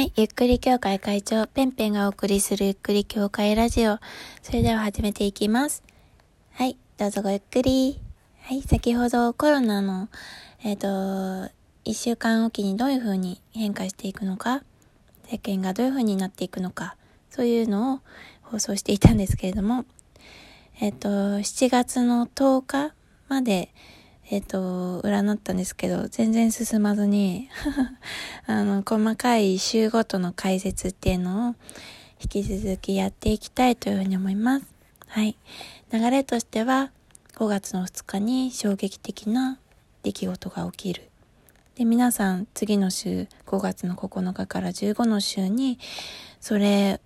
はい。ゆっくり協会会長、ペンペンがお送りするゆっくり協会ラジオ。それでは始めていきます。はい。どうぞごゆっくり。はい。先ほどコロナの、えっ、と、一週間おきにどういう風に変化していくのか、世間がどういう風になっていくのか、そういうのを放送していたんですけれども、えっ、と、7月の10日まで、えっ、と、占ったんですけど、全然進まずに、あの、細かい週ごとの解説っていうのを引き続きやっていきたいというふうに思います。はい。流れとしては、5月の2日に衝撃的な出来事が起きる。で、皆さん、次の週、5月の9日から15の週に、それ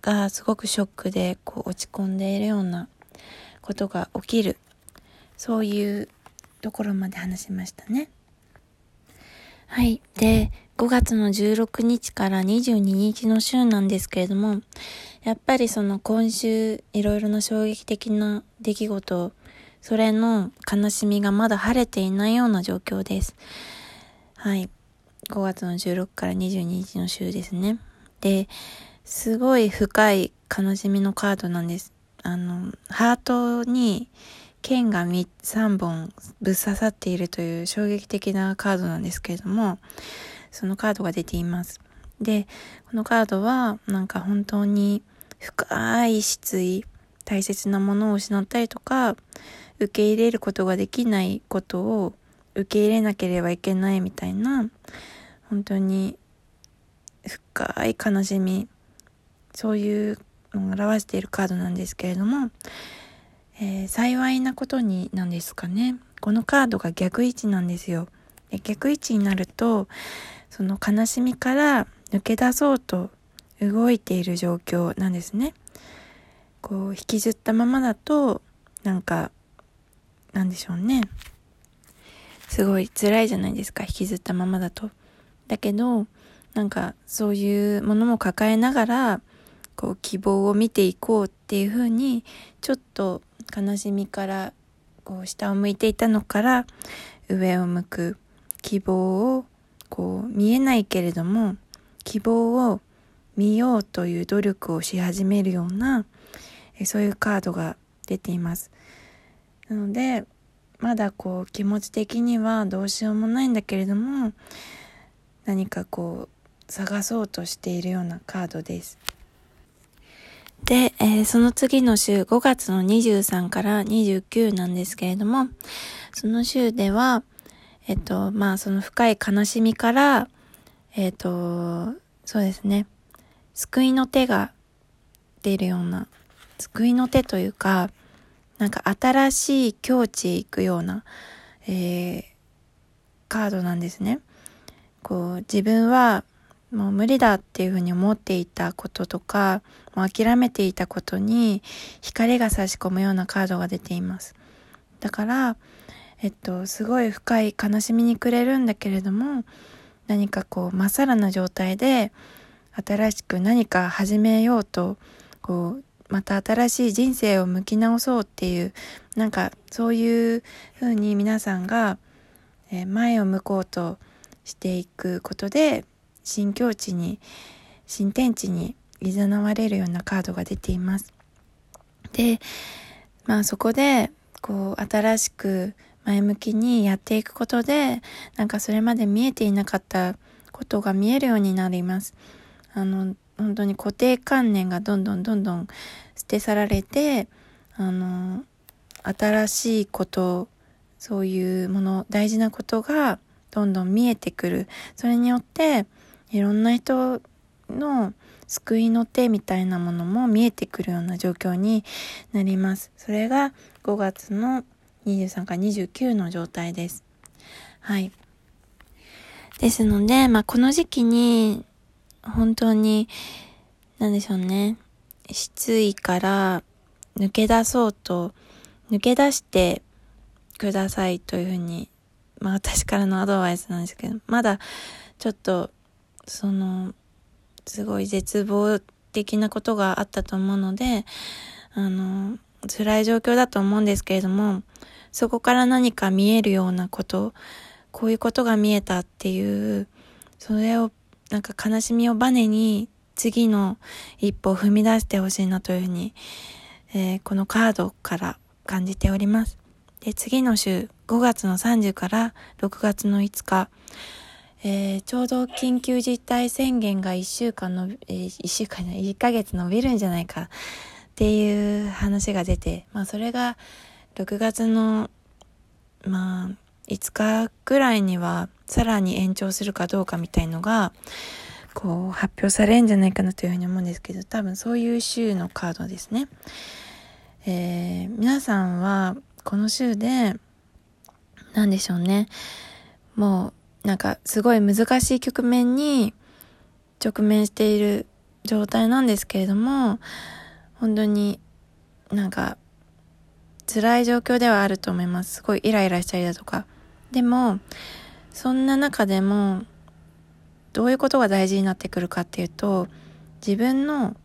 がすごくショックで、こう、落ち込んでいるようなことが起きる。そういうところまで話しましたね。はい。で、5月の16日から22日の週なんですけれども、やっぱりその今週いろいろな衝撃的な出来事、それの悲しみがまだ晴れていないような状況です。はい。5月の16から22日の週ですね。で、すごい深い悲しみのカードなんです。あの、ハートに剣が3本ぶっ刺さっているという衝撃的なカードなんですけれども、そのカードが出ています。で、このカードはなんか本当に深い失意、大切なものを失ったりとか、受け入れることができないことを受け入れなければいけないみたいな、本当に深い悲しみ、そういうのを表しているカードなんですけれども、えー、幸いなことになんですかね。このカードが逆位置なんですよ。で逆位置になると、その悲しみから抜け出そうと動いている状況なんですね。こう、引きずったままだと、なんか、なんでしょうね。すごい辛いじゃないですか、引きずったままだと。だけど、なんか、そういうものも抱えながら、こう、希望を見ていこうっていうふうに、ちょっと悲しみからこう下を向いていたのから上を向く希望をこう見えないけれども希望を見ようという努力をし始めるようなそういうカードが出ています。なのでまだこう気持ち的にはどうしようもないんだけれども何かこう探そうとしているようなカードです。で、えー、その次の週、5月の23から29なんですけれども、その週では、えっと、まあ、その深い悲しみから、えっと、そうですね、救いの手が出るような、救いの手というか、なんか新しい境地へ行くような、えー、カードなんですね。こう、自分はもう無理だっていうふうに思っていたこととか、もう諦めていたことに光が差し込むようなカードが出ています。だから、えっと、すごい深い悲しみにくれるんだけれども、何かこう、まっさらな状態で、新しく何か始めようと、こう、また新しい人生を向き直そうっていう、なんかそういうふうに皆さんが、え前を向こうとしていくことで、新境地に、新天地に誘われるようなカードが出ています。で、まあそこで、こう、新しく前向きにやっていくことで、なんかそれまで見えていなかったことが見えるようになります。あの、本当に固定観念がどんどんどんどん捨て去られて、あの、新しいこと、そういうもの、大事なことがどんどん見えてくる。それによって、いろんな人の救いの手みたいなものも見えてくるような状況になります。それが5月の23から29の状態です。はい。ですので、まあ、この時期に、本当に、なんでしょうね。失意から抜け出そうと、抜け出してくださいというふうに、まあ私からのアドバイスなんですけど、まだちょっとその、すごい絶望的なことがあったと思うので、あの、辛い状況だと思うんですけれども、そこから何か見えるようなこと、こういうことが見えたっていう、それを、なんか悲しみをバネに次の一歩を踏み出してほしいなというふうに、えー、このカードから感じております。で、次の週、5月の30から6月の5日、えー、ちょうど緊急事態宣言が1週間の、えー、1週間の1ヶ月伸びるんじゃないかっていう話が出て、まあそれが6月の、まあ5日ぐらいにはさらに延長するかどうかみたいのが、こう発表されるんじゃないかなというふうに思うんですけど、多分そういう週のカードですね。えー、皆さんはこの週で、何でしょうね。もう、なんかすごい難しい局面に直面している状態なんですけれども、本当になんか辛い状況ではあると思います。すごいイライラしたりだとか。でも、そんな中でも、どういうことが大事になってくるかっていうと、自分の、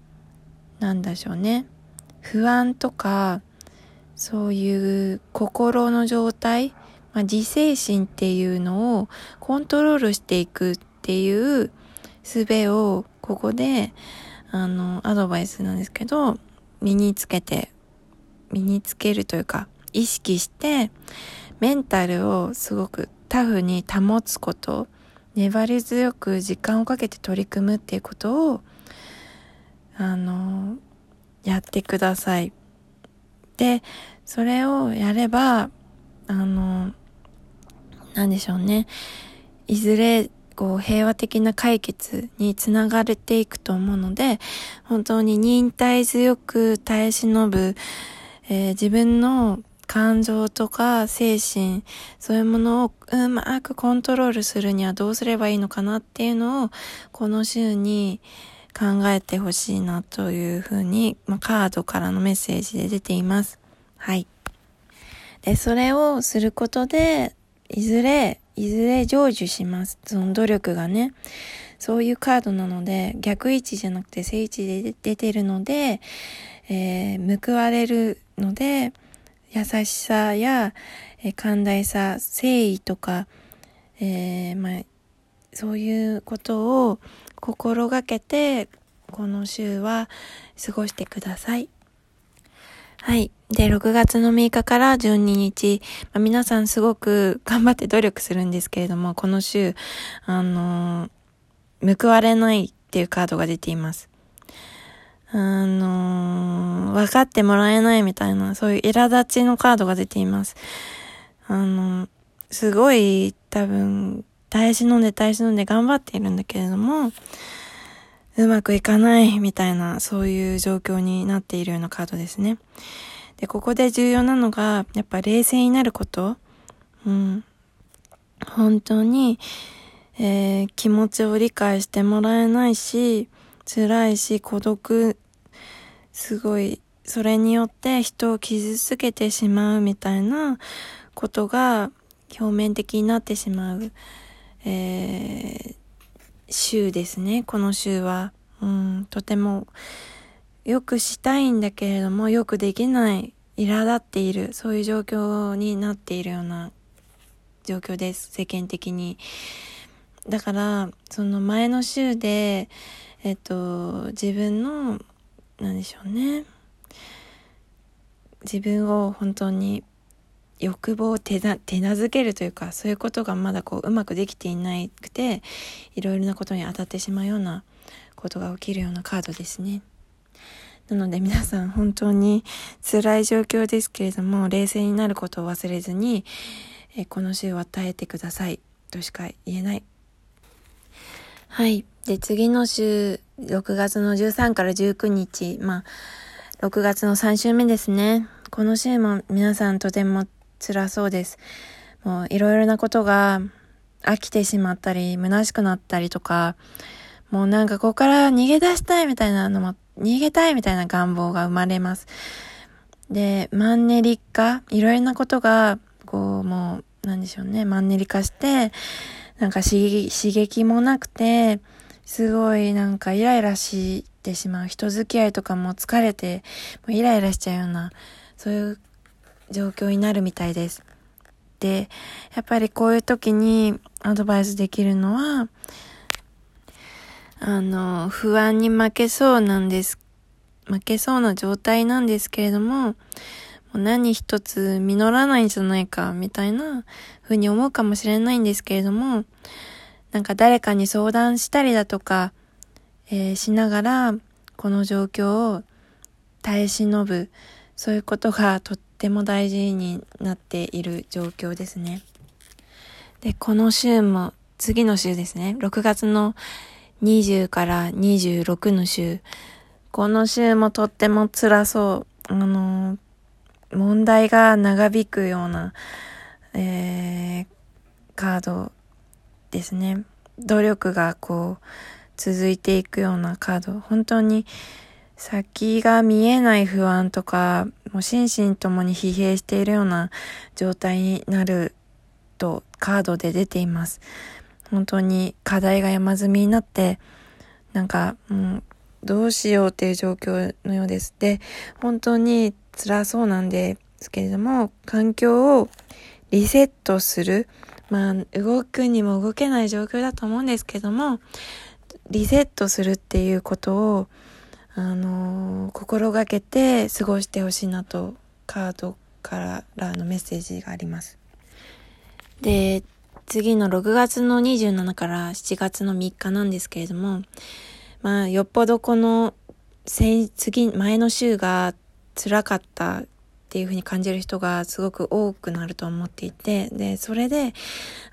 なんでしょうね、不安とか、そういう心の状態、まあ、自制心っていうのをコントロールしていくっていう術をここで、あの、アドバイスなんですけど、身につけて、身につけるというか、意識して、メンタルをすごくタフに保つこと、粘り強く時間をかけて取り組むっていうことを、あの、やってください。で、それをやれば、あの、なんでしょうね。いずれ、こう、平和的な解決につながれていくと思うので、本当に忍耐強く耐え忍ぶ、えー、自分の感情とか精神、そういうものをうまくコントロールするにはどうすればいいのかなっていうのを、この週に考えてほしいなというふうに、まあ、カードからのメッセージで出ています。はい。で、それをすることで、いずれ、いずれ成就します。その努力がね。そういうカードなので、逆位置じゃなくて正位置で出てるので、えー、報われるので、優しさや、えー、寛大さ、誠意とか、えー、まあ、そういうことを心がけて、この週は過ごしてください。はい。で、6月の6日から12日、まあ、皆さんすごく 頑張って努力するんですけれども、この週、あのー、報われないっていうカードが出ています。あのー、分かってもらえないみたいな、そういう苛立ちのカードが出ています。あのー、すごい多分、耐え忍んで耐え忍んで頑張っているんだけれども、うまくいかないみたいな、そういう状況になっているようなカードですね。で、ここで重要なのが、やっぱ冷静になること。うん。本当に、えー、気持ちを理解してもらえないし、辛いし、孤独すごい、それによって人を傷つけてしまうみたいなことが表面的になってしまう、えー、週ですね、この週は。うん、とてもよくしたいんだけれども、よくできない、苛立っている、そういう状況になっているような状況です、世間的に。だから、その前の週で、えっと、自分のなんでしょうね。自分を本当に欲望を手な手なずけるというか、そういうことがまだこううまくできていなくて、いろいろなことに当たってしまうようなことが起きるようなカードですね。なので皆さん本当に辛い状況ですけれども、冷静になることを忘れずに、えこの週を与えてください。としか言えない。はい。で、次の週、6月の13から19日、まあ、6月の3週目ですね。この週も皆さんとても辛そうです。もういろいろなことが飽きてしまったり、虚しくなったりとか、もうなんかここから逃げ出したいみたいなのも、逃げたいみたいな願望が生まれます。で、マンネリ化、いろいろなことが、こう、もう、なんでしょうね、マンネリ化して、なんか刺激もなくて、すごいなんかイライラしてしまう。人付き合いとかも疲れて、もうイライラしちゃうような、そういう状況になるみたいです。で、やっぱりこういう時にアドバイスできるのは、あの、不安に負けそうなんです。負けそうな状態なんですけれども、もう何一つ実らないんじゃないか、みたいな風に思うかもしれないんですけれども、なんか誰かに相談したりだとか、えー、しながら、この状況を耐え忍ぶ、そういうことがとってても大事になっている状況ですね。で、この週も、次の週ですね。6月の20から26の週。この週もとっても辛そう。あの、問題が長引くような、えー、カードですね。努力がこう、続いていくようなカード。本当に先が見えない不安とか、もう心身ともに疲弊しているような状態になるとカードで出ています。本当に課題が山積みになって、なんか、うん、どうしようっていう状況のようです。で、本当に辛そうなんですけれども、環境をリセットする。まあ、動くにも動けない状況だと思うんですけども、リセットするっていうことを、あのー、心がけて過ごしてほしいなと、カードからのメッセージがあります。で、次の6月の27から7月の3日なんですけれども、まあ、よっぽどこの、次、前の週が辛かったっていうふうに感じる人がすごく多くなると思っていて、で、それで、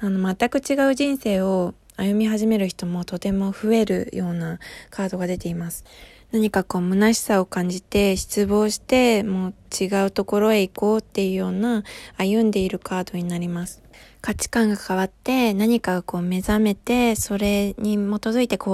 あの、全く違う人生を歩み始める人もとても増えるようなカードが出ています。何かこう虚しさを感じて失望してもう違うところへ行こうっていうような歩んでいるカードになります。価値観が変わって何かがこう目覚めてそれに基づいて行